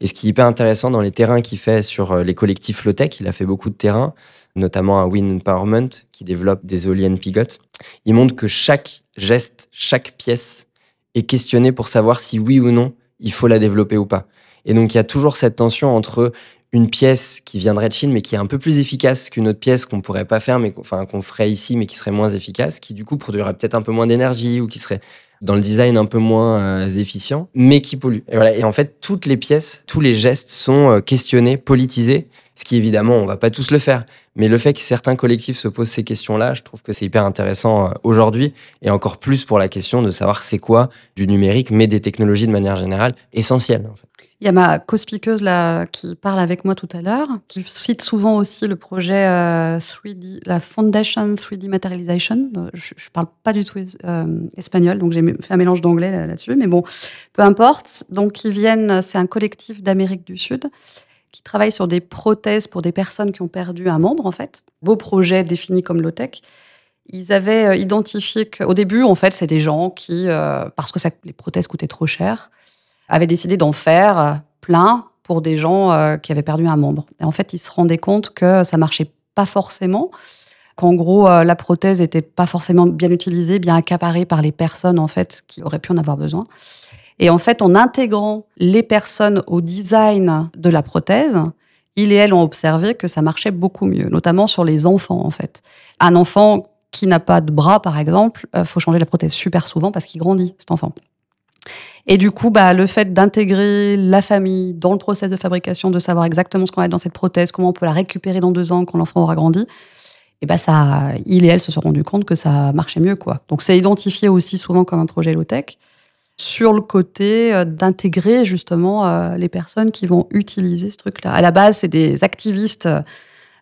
Et ce qui est hyper intéressant dans les terrains qu'il fait sur les collectifs low-tech, il a fait beaucoup de terrains, notamment à Wind Empowerment, qui développe des éoliennes pigotes. Il montre que chaque geste, chaque pièce est questionnée pour savoir si oui ou non il faut la développer ou pas. Et donc il y a toujours cette tension entre une pièce qui viendrait de Chine, mais qui est un peu plus efficace qu'une autre pièce qu'on pourrait pas faire, mais enfin qu'on ferait ici, mais qui serait moins efficace, qui du coup produirait peut-être un peu moins d'énergie ou qui serait dans le design un peu moins euh, efficient, mais qui pollue. Et voilà. Et en fait, toutes les pièces, tous les gestes sont euh, questionnés, politisés, ce qui évidemment, on va pas tous le faire. Mais le fait que certains collectifs se posent ces questions-là, je trouve que c'est hyper intéressant euh, aujourd'hui et encore plus pour la question de savoir c'est quoi du numérique, mais des technologies de manière générale essentielles. Il y a ma co-speakeuse là qui parle avec moi tout à l'heure, qui cite souvent aussi le projet euh, 3D, la Foundation 3D Materialization. Je, je parle pas du tout euh, espagnol, donc j'ai fait un mélange d'anglais là-dessus, mais bon, peu importe. Donc ils viennent, c'est un collectif d'Amérique du Sud qui travaille sur des prothèses pour des personnes qui ont perdu un membre en fait. Beau projet défini comme low-tech. Ils avaient euh, identifié qu'au début, en fait, c'est des gens qui, euh, parce que ça, les prothèses coûtaient trop cher, avaient décidé d'en faire plein pour des gens euh, qui avaient perdu un membre. Et en fait, ils se rendaient compte que ça marchait pas forcément, qu'en gros, euh, la prothèse était pas forcément bien utilisée, bien accaparée par les personnes en fait qui auraient pu en avoir besoin. Et en fait, en intégrant les personnes au design de la prothèse, ils et elles ont observé que ça marchait beaucoup mieux, notamment sur les enfants en fait. Un enfant qui n'a pas de bras, par exemple, euh, faut changer la prothèse super souvent parce qu'il grandit, cet enfant. Et du coup, bah, le fait d'intégrer la famille dans le process de fabrication, de savoir exactement ce qu'on va mettre dans cette prothèse, comment on peut la récupérer dans deux ans quand l'enfant aura grandi, et bah ça, il et elle se sont rendus compte que ça marchait mieux, quoi. Donc c'est identifié aussi souvent comme un projet low-tech sur le côté euh, d'intégrer justement euh, les personnes qui vont utiliser ce truc-là. À la base, c'est des activistes,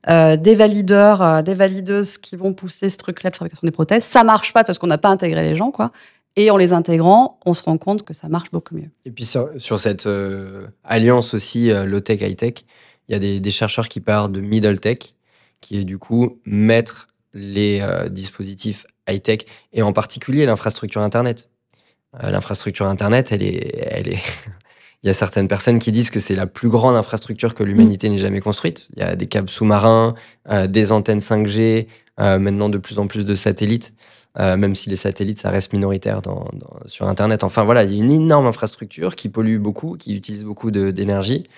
euh, des valideurs, des valideuses qui vont pousser ce truc-là de fabrication des prothèses. Ça marche pas parce qu'on n'a pas intégré les gens, quoi. Et en les intégrant, on se rend compte que ça marche beaucoup mieux. Et puis sur, cette alliance aussi low-tech, high-tech, il y a des, des, chercheurs qui partent de middle tech, qui est du coup mettre les dispositifs high-tech et en particulier l'infrastructure Internet. Euh, l'infrastructure Internet, elle est, elle est. Il y a certaines personnes qui disent que c'est la plus grande infrastructure que l'humanité n'ait jamais construite. Il y a des câbles sous-marins, euh, des antennes 5G, euh, maintenant de plus en plus de satellites, même si les satellites, ça reste minoritaire dans, sur Internet. Enfin voilà, il y a une énorme infrastructure qui pollue beaucoup, qui utilise beaucoup d'énergie.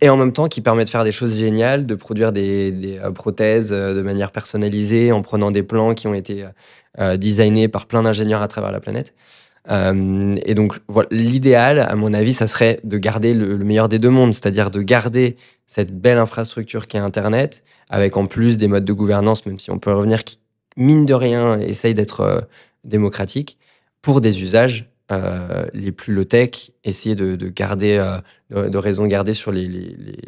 et en même temps qui permet de faire des choses géniales, de produire des, des prothèses de manière personnalisée en prenant des plans qui ont été designés par plein d'ingénieurs à travers la planète. Euh, et donc, l'idéal, à mon avis, ça serait de garder le, meilleur des deux mondes, c'est-à-dire de garder cette belle infrastructure qui est Internet, avec en plus des modes de gouvernance, même si on peut revenir, qui, mine de rien, essayent d'être euh, démocratiques, pour des usages euh, les plus low-tech, essayer de, de garder, euh, de, raison garder sur les,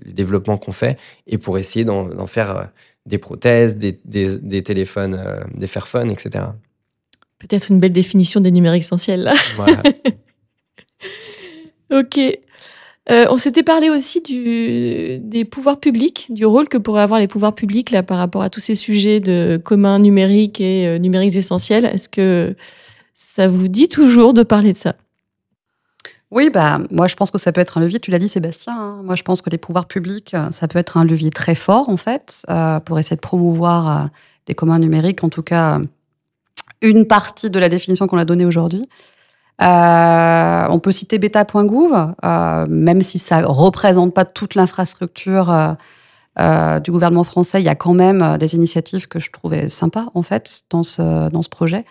développements qu'on fait, et pour essayer d'en faire des prothèses, des, des, des téléphones, des Fairphones, etc. Peut-être une belle définition des numériques essentiels là. Voilà. ok. Euh, on s'était parlé aussi du, des pouvoirs publics, du rôle que pourraient avoir les pouvoirs publics là par rapport à tous ces sujets de communs numériques et euh, numériques essentiels. Est-ce que ça vous dit toujours de parler de ça? Oui, bah, moi je pense que ça peut être un levier, tu l'as dit Sébastien, hein. moi je pense que les pouvoirs publics, ça peut être un levier très fort en fait, euh, pour essayer de promouvoir des communs numériques, en tout cas une partie de la définition qu'on a donnée aujourd'hui. Euh, on peut citer beta.gouv, euh, même si ça représente pas toute l'infrastructure euh, du gouvernement français, il y a quand même des initiatives que je trouvais sympas en fait dans ce, dans ce projet.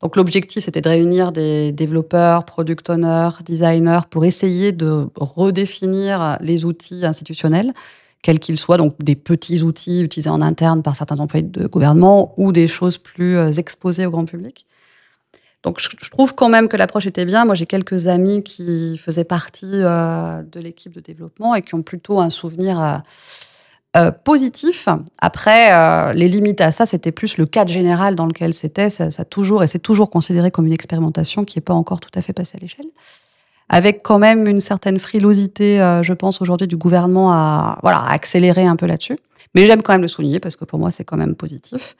Donc l'objectif c'était de réunir des développeurs, product owners, designers pour essayer de redéfinir les outils institutionnels quels qu'ils soient, donc des petits outils utilisés en interne par certains employés de gouvernement ou des choses plus euh, exposées au grand public. Donc je, trouve quand même que l'approche était bien. Moi j'ai quelques amis qui faisaient partie euh, de l'équipe de développement et qui ont plutôt un souvenir euh, positif. Après, les limites à ça, c'était plus le cadre général dans lequel c'était. Ça, ça, toujours et c'est toujours considéré comme une expérimentation qui n'est pas encore tout à fait passée à l'échelle avec quand même une certaine frilosité, euh, je pense, aujourd'hui du gouvernement à, voilà, accélérer un peu là-dessus. Mais j'aime quand même le souligner parce que pour moi, c'est quand même positif.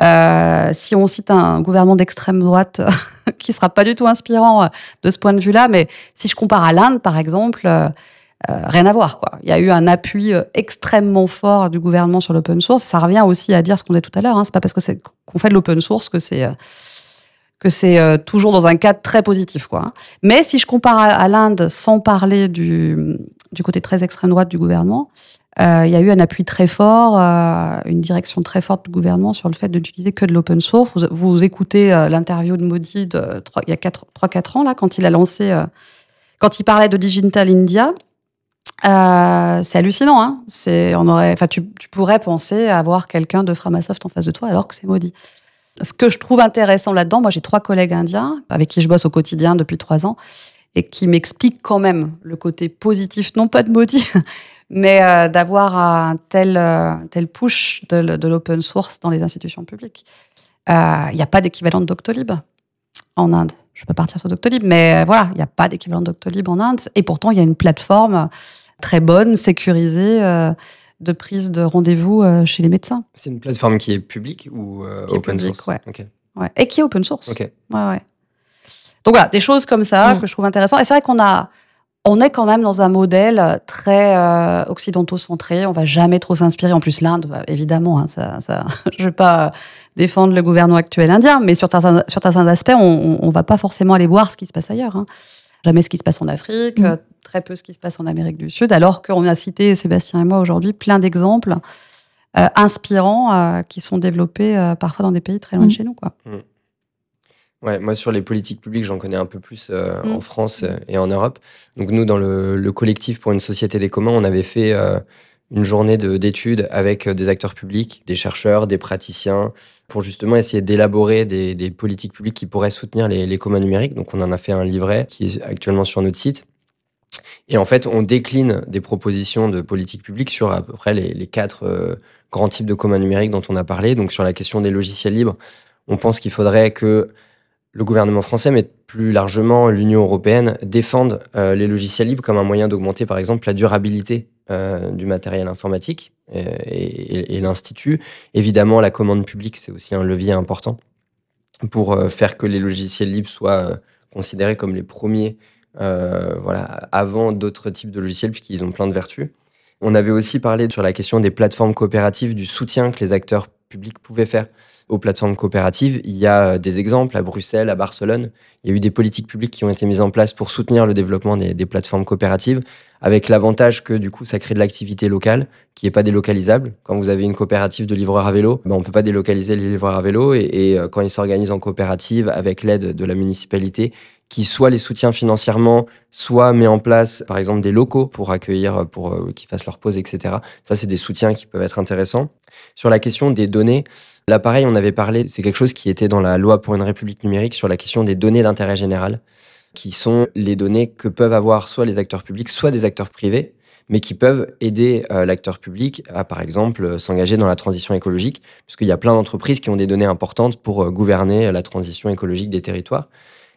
Euh, si on cite un gouvernement d'extrême droite qui sera pas du tout inspirant euh, de ce point de vue-là, mais si je compare à l'Inde, par exemple, rien à voir. Quoi. Il y a eu un appui extrêmement fort du gouvernement sur l'open source. Ça revient aussi à dire ce qu'on dit tout à l'heure. Hein. C'est pas parce qu'on fait de l'open source que c'est que c'est euh, toujours dans un cadre très positif. Quoi. Mais si je compare à, l'Inde, sans parler du, côté très extrême droite du gouvernement, euh, il y a eu un appui très fort, euh, une direction très forte du gouvernement sur le fait de n'utiliser que de l'open source. Vous, écoutez l'interview de Modi il y a 3-4 ans, là, quand il a lancé, quand il parlait de Digital India. c'est hallucinant, hein. On aurait, enfin, tu, tu pourrais penser avoir quelqu'un de Framasoft en face de toi alors que c'est Modi. Ce que je trouve intéressant là-dedans, moi j'ai trois collègues indiens avec qui je bosse au quotidien depuis trois ans et qui m'expliquent quand même le côté positif, non pas de maudit, mais euh, d'avoir un tel, euh, tel push de, l'open source dans les institutions publiques. Il euh, n'y a pas d'équivalent de Doctolib en Inde. Je peux partir sur Doctolib, mais voilà, il n'y a pas d'équivalent de Doctolib en Inde. Et pourtant, il y a une plateforme très bonne, sécurisée, de prise de rendez-vous euh, chez les médecins. C'est une plateforme qui est publique ou euh, open source ouais. ouais. Et qui est open source. Ouais, ouais. Donc voilà, des choses comme ça mm. que je trouve intéressantes. Et c'est vrai qu'on a, on est quand même dans un modèle très euh, occidentaux-centré. On va jamais trop s'inspirer. En plus, l'Inde, bah, évidemment, hein, ça, ça, je vais pas défendre le gouvernement actuel indien, mais sur certains, sur certains aspects, on, on va pas forcément aller voir ce qui se passe ailleurs. Hein. Jamais ce qui se passe en Afrique, mm. très peu ce qui se passe en Amérique du Sud, alors qu'on a cité, Sébastien et moi aujourd'hui, plein d'exemples euh, inspirants euh, qui sont développés euh, parfois dans des pays très loin de mm. chez nous. Quoi. Mm. Ouais, moi sur les politiques publiques, j'en connais un peu plus en France et en Europe. Donc nous, dans le, le collectif pour une société des communs, on avait fait euh, une journée de- d'études avec euh, des acteurs publics, des chercheurs, des praticiens, pour justement essayer d'élaborer des, politiques publiques qui pourraient soutenir les, les communs numériques. Donc on en a fait un livret qui est actuellement sur notre site. Et en fait, on décline des propositions de politique publique sur à peu près les, les quatre euh, grands types de communs numériques dont on a parlé. Donc sur la question des logiciels libres, on pense qu'il faudrait que le gouvernement français, mais plus largement l'Union européenne, défendent euh, les logiciels libres comme un moyen d'augmenter, par exemple, la durabilité euh, du matériel informatique euh, et, et- l'Institut. Évidemment, la commande publique, c'est aussi un levier important pour euh, faire que les logiciels libres soient considérés comme les premiers voilà, avant d'autres types de logiciels, puisqu'ils ont plein de vertus. On avait aussi parlé sur la question des plateformes coopératives, du soutien que les acteurs publics pouvaient faire aux plateformes coopératives. Il y a des exemples à Bruxelles, à Barcelone. Il y a eu des politiques publiques qui ont été mises en place pour soutenir le développement des plateformes coopératives, avec l'avantage que du coup, ça crée de l'activité locale qui n'est pas délocalisable. Quand vous avez une coopérative de livreurs à vélo, ben, on ne peut pas délocaliser les livreurs à vélo. Et, euh, quand ils s'organisent en coopérative avec l'aide de la municipalité, qui soit les soutient financièrement, soit met en place, par exemple, des locaux pour accueillir, pour euh, qu'ils fassent leur pause, etc. Ça, c'est des soutiens qui peuvent être intéressants. Sur la question des données, là, pareil, on avait parlé, c'est quelque chose qui était dans la loi pour une république numérique sur la question des données d'intérêt général, qui sont les données que peuvent avoir soit les acteurs publics, soit des acteurs privés, mais qui peuvent aider euh, l'acteur public à, par exemple, euh, s'engager dans la transition écologique, puisqu'il y a plein d'entreprises qui ont des données importantes pour euh, gouverner la transition écologique des territoires.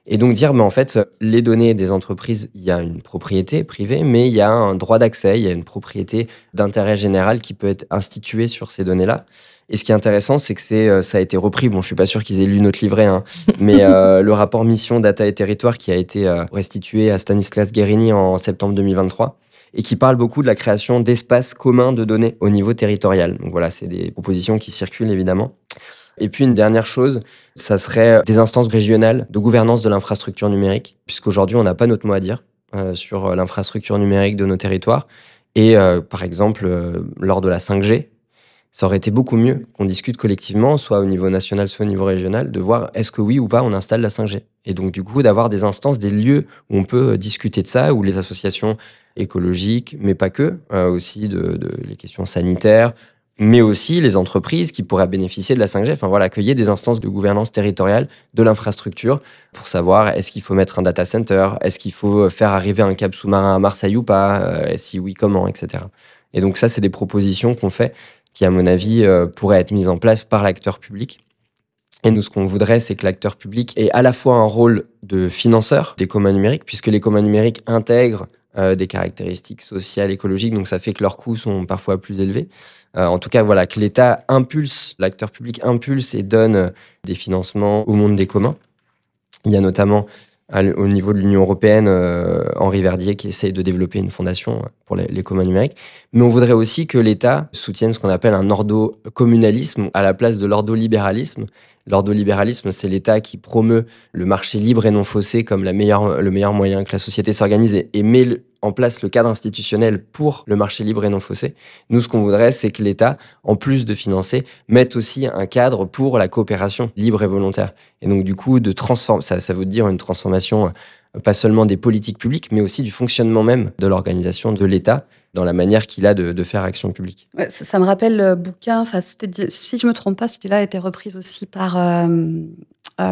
Et donc dire, mais en fait, les données des entreprises, il y a une propriété privée, mais il y a un droit d'accès, il y a une propriété d'intérêt général qui peut être instituée sur ces données-là. Et ce qui est intéressant, c'est que c'est, euh, ça a été repris. Bon, je suis pas sûr qu'ils aient lu notre livret, hein, mais euh, le rapport mission data et territoire qui a été euh, restitué à Stanislas Guérini en septembre 2023 et qui parle beaucoup de la création d'espaces communs de données au niveau territorial. Donc voilà, c'est des propositions qui circulent évidemment. Et puis une dernière chose, ça serait des instances régionales de gouvernance de l'infrastructure numérique, puisqu'aujourd'hui on n'a pas notre mot à dire sur l'infrastructure numérique de nos territoires. Et par exemple, lors de la 5G, ça aurait été beaucoup mieux qu'on discute collectivement, soit au niveau national, soit au niveau régional, de voir est-ce que oui ou pas on installe la 5G. Et donc du coup d'avoir des instances, des lieux où on peut discuter de ça, où les associations écologiques, mais pas que, euh, aussi de, les questions sanitaires, mais aussi les entreprises qui pourraient bénéficier de la 5G. Enfin voilà, qu'il y ait des instances de gouvernance territoriale de l'infrastructure pour savoir est-ce qu'il faut mettre un data center, est-ce qu'il faut faire arriver un câble sous-marin à Marseille ou pas, euh, si oui, comment, etc. Et donc ça, c'est des propositions qu'on fait qui, à mon avis, euh, pourraient être mises en place par l'acteur public. Et nous, ce qu'on voudrait, c'est que l'acteur public ait à la fois un rôle de financeur des communs numériques, puisque les communs numériques intègrent euh, des caractéristiques sociales, écologiques, donc ça fait que leurs coûts sont parfois plus élevés. Euh, en tout cas, voilà, que l'État impulse, l'acteur public impulse et donne des financements au monde des communs. Il y a notamment au niveau de l'Union européenne euh, Henri Verdier qui essaye de développer une fondation pour les, communs numériques. Mais on voudrait aussi que l'État soutienne ce qu'on appelle un ordo-communalisme à la place de l'ordolibéralisme. L'ordolibéralisme, c'est l'État qui promeut le marché libre et non faussé comme la meilleure, le meilleur moyen que la société s'organise et, et met le- en place le cadre institutionnel pour le marché libre et non faussé. Nous, ce qu'on voudrait, c'est que l'État, en plus de financer, mette aussi un cadre pour la coopération libre et volontaire. Et donc, du coup, de transformer, ça, ça veut dire une transformation euh, pas seulement des politiques publiques, mais aussi du fonctionnement même de l'organisation de l'État dans la manière qu'il a de, faire action publique. Ça, me rappelle le bouquin, c'était di- si je me trompe pas, c'était là a été reprise aussi par euh, euh,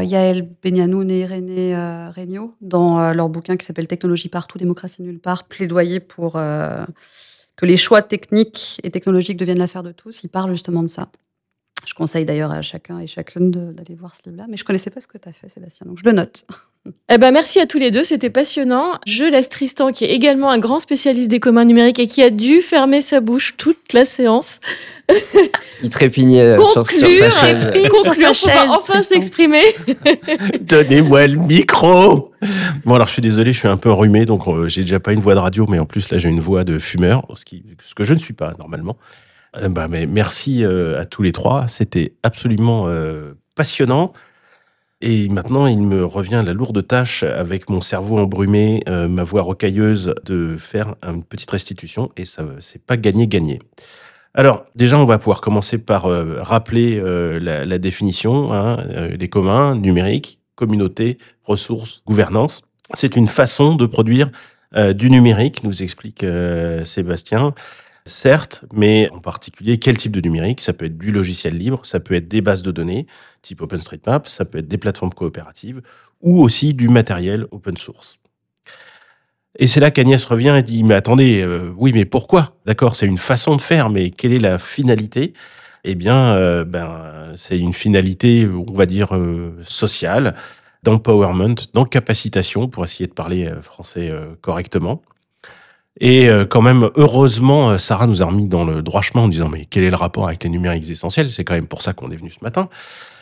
Yael Benyanoun et René euh, Regnault dans euh, leur bouquin qui s'appelle Technologie partout, démocratie nulle part, plaidoyer pour euh, que les choix techniques et technologiques deviennent l'affaire de tous. Ils parlent justement de ça. Je conseille d'ailleurs à chacun et chacune d'aller voir ce livre-là, mais je connaissais pas ce que tu as fait, Sébastien, donc je le note. Eh ben, merci à tous les deux, c'était passionnant. Je laisse Tristan, qui est également un grand spécialiste des communs numériques et qui a dû fermer sa bouche toute la séance, Il trépignait euh, sur, sur conclure, sa chaise. et Sur sa conclure chaise, enfin s'exprimer. Donnez-moi le micro Bon alors je suis désolé, je suis un peu enrhumé, donc euh, j'ai déjà pas une voix de radio, mais en plus là j'ai une voix de fumeur, ce, qui, ce que je ne suis pas normalement. Euh, bah, mais merci euh, à tous les trois, c'était absolument euh, passionnant. Et maintenant, il me revient la lourde tâche, avec mon cerveau embrumé, ma voix rocailleuse, de faire une petite restitution, et ça, c'est pas gagné-gagné. Alors, déjà, on va pouvoir commencer par rappeler la, définition hein, des communs numériques. communauté, ressources, gouvernance. C'est une façon de produire du numérique, nous explique Sébastien. Certes, mais en particulier, quel type de numérique? Ça peut être du logiciel libre, ça peut être des bases de données, type OpenStreetMap, ça peut être des plateformes coopératives, ou aussi du matériel open source. Et c'est là qu'Agnès revient et dit, mais attendez, euh, oui, mais pourquoi? D'accord, c'est une façon de faire, mais quelle est la finalité? Eh bien, euh, ben, c'est une finalité, on va dire, euh, sociale, d'empowerment, d'encapacitation, pour essayer de parler français correctement. Et quand même, heureusement, Sarah nous a remis dans le droit chemin en disant, mais quel est le rapport avec les numériques essentiels? C'est quand même pour ça qu'on est venu ce matin.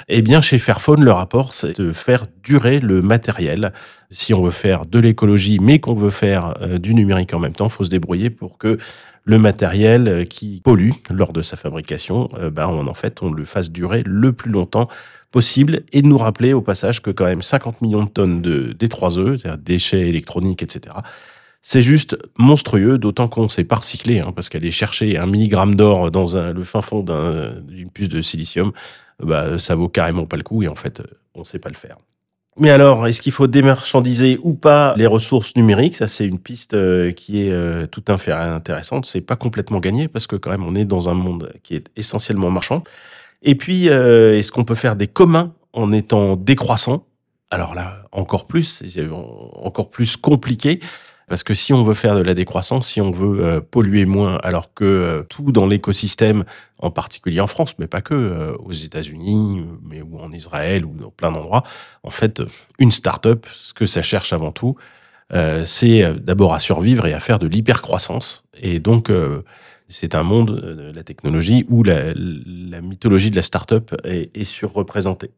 Eh bien, chez Fairphone, le rapport, c'est de faire durer le matériel. Si on veut faire de l'écologie, mais qu'on veut faire euh, du numérique en même temps, faut se débrouiller pour que le matériel euh, qui pollue lors de sa fabrication, euh, ben, on, en fait, on le fasse durer le plus longtemps possible et de nous rappeler au passage que quand même 50 millions de tonnes de D3E, c'est-à-dire déchets électroniques, etc., c'est juste monstrueux, d'autant qu'on s'est pas recyclé, hein, parce qu'aller chercher un milligramme d'or dans un, le fin fond d'une puce de silicium, bah, ça vaut carrément pas le coup et en fait, on sait pas le faire. Mais alors, est-ce qu'il faut démarchandiser ou pas les ressources numériques? Ça, c'est une piste euh, qui est euh, tout à fait intéressante. C'est pas complètement gagné parce que quand même, on est dans un monde qui est essentiellement marchand. Et puis, euh, est-ce qu'on peut faire des communs en étant décroissant? Alors là, encore plus, encore plus compliqué. Parce que si on veut faire de la décroissance, si on veut euh, polluer moins, alors que euh, tout dans l'écosystème, en particulier en France, mais pas que, euh, aux États-Unis, mais ou en Israël ou dans plein d'endroits, en fait, une start-up, ce que ça cherche avant tout, c'est d'abord à survivre et à faire de l'hypercroissance. Et donc, c'est un monde de la technologie où la, la mythologie de la start-up est, est surreprésentée.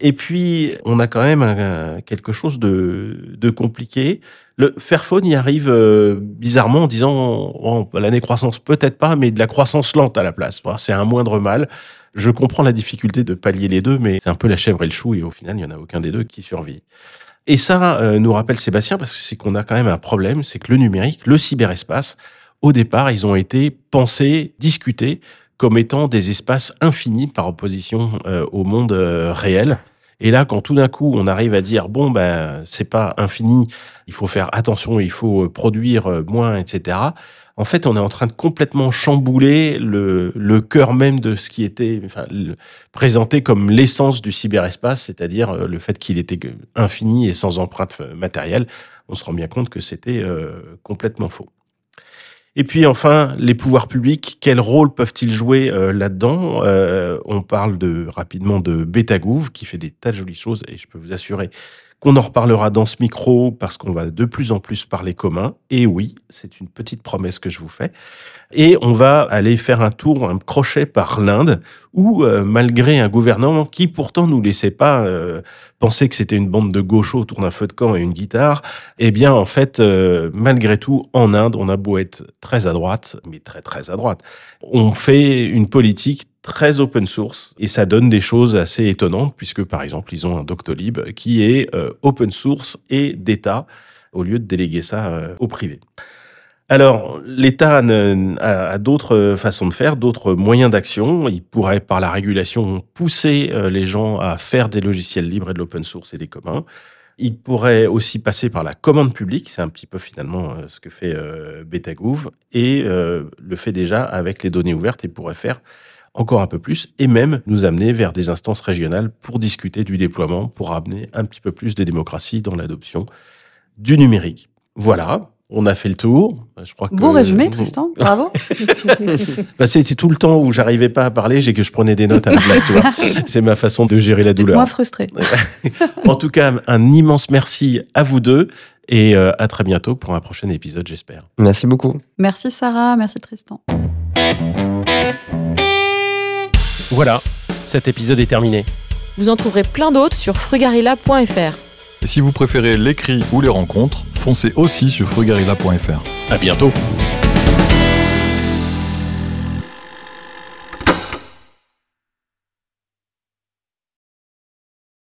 Et puis, on a quand même quelque chose de, de compliqué. Le Fairphone y arrive euh, bizarrement en disant l'année croissance peut-être pas, mais de la croissance lente à la place. c'est un moindre mal. Je comprends la difficulté de pallier les deux, mais c'est un peu la chèvre et le chou, et au final, il n'y en a aucun des deux qui survit. Et ça euh, nous rappelle Sébastien, parce que c'est qu'on a quand même un problème, c'est que le numérique, le cyberespace, au départ, ils ont été pensés, discutés comme étant des espaces infinis par opposition euh, au monde euh, réel. Et là, quand tout d'un coup, on arrive à dire bon ben c'est pas infini, il faut faire attention, il faut euh, produire moins, etc. En fait, on est en train de complètement chambouler le, le cœur même de ce qui était enfin, présenté comme l'essence du cyberespace, c'est-à-dire le fait qu'il était infini et sans empreinte matérielle. On se rend bien compte que c'était complètement faux. Et puis enfin, les pouvoirs publics, quel rôle peuvent-ils jouer euh, là-dedans? Euh, On parle de rapidement de Betagouv qui fait des tas de jolies choses et je peux vous assurer qu'on en reparlera dans ce micro parce qu'on va de plus en plus parler commun. Et oui, c'est une petite promesse que je vous fais. Et on va aller faire un tour, un crochet par l'Inde, où euh, malgré un gouvernement qui pourtant nous laissait pas euh, penser que c'était une bande de gauchos autour d'un feu de camp et une guitare, eh bien en fait, euh, malgré tout, en Inde, on a beau être très à droite, mais très très à droite, on fait une politique très open source et ça donne des choses assez étonnantes puisque par exemple ils ont un Doctolib qui est euh, open source et d'État au lieu de déléguer ça euh, au privé. Alors, l'État a, d'autres façons de faire, d'autres moyens d'action. Il pourrait, par la régulation, pousser euh, les gens à faire des logiciels libres et de l'open source et des communs. Il pourrait aussi passer par la commande publique, c'est un petit peu finalement ce que fait Betagouv, et le fait déjà avec les données ouvertes et pourrait faire encore un peu plus et même nous amener vers des instances régionales pour discuter du déploiement, pour amener un petit peu plus de démocratie dans l'adoption du numérique. Voilà, on a fait le tour. Je crois que... Bon résumé, Tristan. Bravo. bah, c'est tout le temps où j'arrivais pas à parler, j'ai que je prenais des notes à la place. C'est ma façon de gérer la douleur. Moins frustré. en tout cas, un immense merci à vous deux et euh, à très bientôt pour un prochain épisode, j'espère. Merci beaucoup. Merci Sarah, merci Tristan. Voilà, cet épisode est terminé. Vous en trouverez plein d'autres sur frugarilla.fr. Et si vous préférez l'écrit ou les rencontres, foncez aussi sur frugarilla.fr. À bientôt.